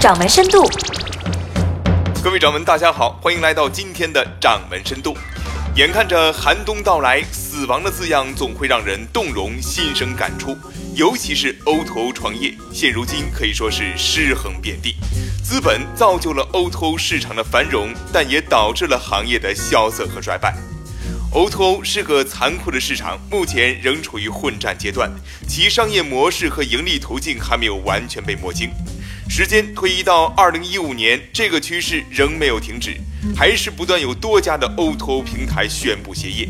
掌门深度。各位掌门，大家好，欢迎来到今天的掌门深度。眼看着寒冬到来，死亡的字样总会让人动容，心生感触。尤其是 O2O 创业，现如今可以说是尸横遍地。资本造就了 O2O 市场的繁荣，但也导致了行业的萧瑟和衰败。O2O 是个残酷的市场，目前仍处于混战阶段，其商业模式和盈利途径还没有完全被摸清。时间推移到二零一五年，这个趋势仍没有停止，还是不断有多家的 O2O 平台宣布歇业。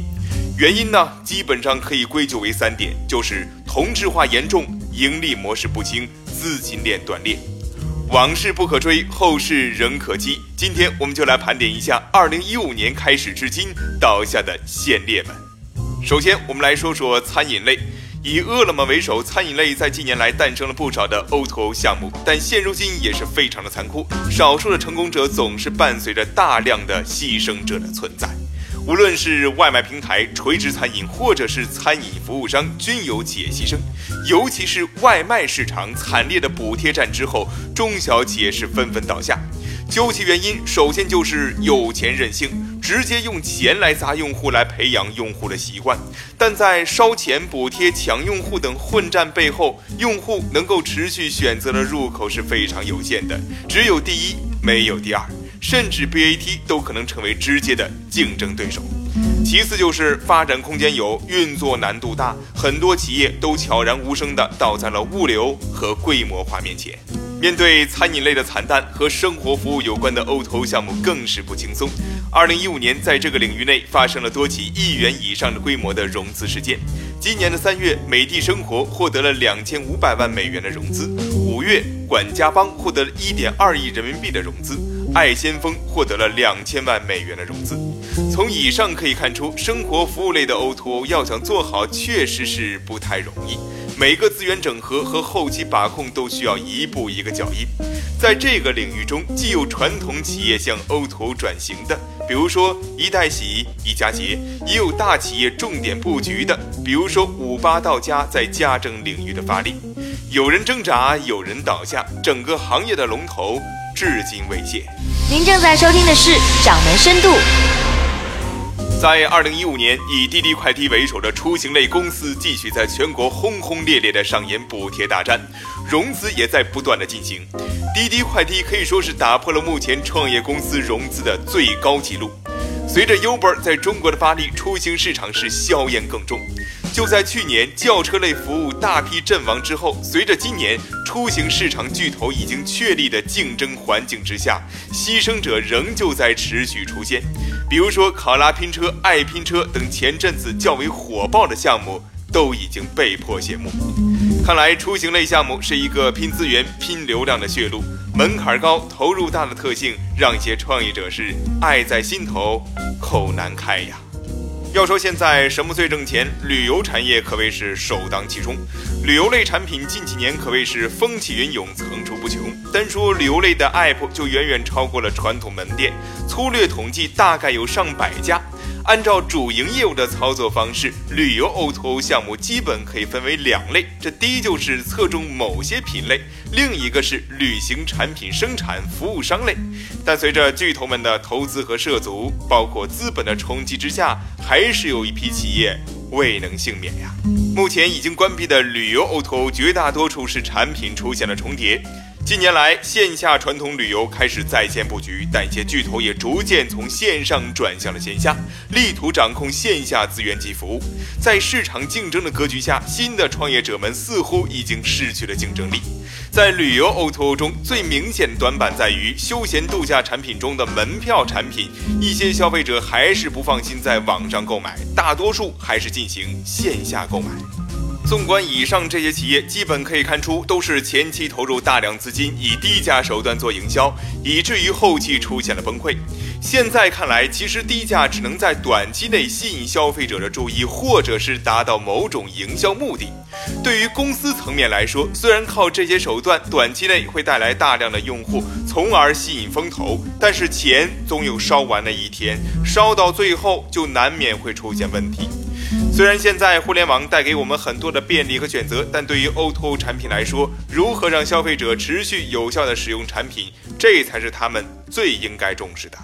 原因呢，基本上可以归咎为三点，就是同质化严重、盈利模式不清、资金链断裂。往事不可追，后事仍可期。今天我们就来盘点一下二零一五年开始至今倒下的先烈们。首先，我们来说说餐饮类，以饿了么为首，餐饮类在近年来诞生了不少的 O2O 项目，但现如今也是非常的残酷，少数的成功者总是伴随着大量的牺牲者的存在。无论是外卖平台、垂直餐饮，或者是餐饮服务商，均有企业牺牲。尤其是外卖市场惨烈的补贴战之后，中小企业是纷纷倒下。究其原因，首先就是有钱任性，直接用钱来砸用户，来培养用户的习惯。但在烧钱、补贴、抢用户等混战背后，用户能够持续选择的入口是非常有限的，只有第一，没有第二。甚至 BAT 都可能成为直接的竞争对手。其次就是发展空间有，运作难度大，很多企业都悄然无声地倒在了物流和规模化面前。面对餐饮类的惨淡，和生活服务有关的 O2O 项目更是不轻松。二零一五年，在这个领域内发生了多起亿元以上的规模的融资事件。今年的三月，美的生活获得了两千五百万美元的融资；五月，管家帮获得了一点二亿人民币的融资。爱先锋获得了两千万美元的融资。从以上可以看出，生活服务类的 O2O 要想做好，确实是不太容易。每个资源整合和后期把控都需要一步一个脚印。在这个领域中，既有传统企业向 O2O 转型的，比如说一代洗、一家洁；也有大企业重点布局的，比如说五八到家在家政领域的发力。有人挣扎，有人倒下，整个行业的龙头。至今未现。您正在收听的是《掌门深度》。在二零一五年，以滴滴快滴为首的出行类公司继续在全国轰轰烈烈的上演补贴大战，融资也在不断的进行。滴滴快滴可以说是打破了目前创业公司融资的最高纪录。随着 Uber 在中国的发力，出行市场是硝烟更重。就在去年轿车类服务大批阵亡之后，随着今年出行市场巨头已经确立的竞争环境之下，牺牲者仍旧在持续出现。比如说，考拉拼车、爱拼车等前阵子较为火爆的项目都已经被迫谢幕。看来，出行类项目是一个拼资源、拼流量的血路，门槛高、投入大的特性，让一些创业者是爱在心头，口难开呀。要说现在什么最挣钱，旅游产业可谓是首当其冲。旅游类产品近几年可谓是风起云涌，层出不穷。单说旅游类的 App 就远远超过了传统门店，粗略统计大概有上百家。按照主营业务的操作方式，旅游 O2O 项目基本可以分为两类。这第一就是侧重某些品类，另一个是旅行产品生产服务商类。但随着巨头们的投资和涉足，包括资本的冲击之下，还是有一批企业未能幸免呀。目前已经关闭的旅游 O2O，绝大多数是产品出现了重叠。近年来，线下传统旅游开始在线布局，但一些巨头也逐渐从线上转向了线下，力图掌控线下资源及服务。在市场竞争的格局下，新的创业者们似乎已经失去了竞争力。在旅游 O2O 中，最明显短板在于休闲度假产品中的门票产品，一些消费者还是不放心在网上购买，大多数还是进行线下购买。纵观以上这些企业，基本可以看出，都是前期投入大量资金，以低价手段做营销，以至于后期出现了崩溃。现在看来，其实低价只能在短期内吸引消费者的注意，或者是达到某种营销目的。对于公司层面来说，虽然靠这些手段短期内会带来大量的用户，从而吸引风投，但是钱总有烧完的一天，烧到最后就难免会出现问题。虽然现在互联网带给我们很多的便利和选择，但对于 O2O 产品来说，如何让消费者持续有效的使用产品，这才是他们最应该重视的。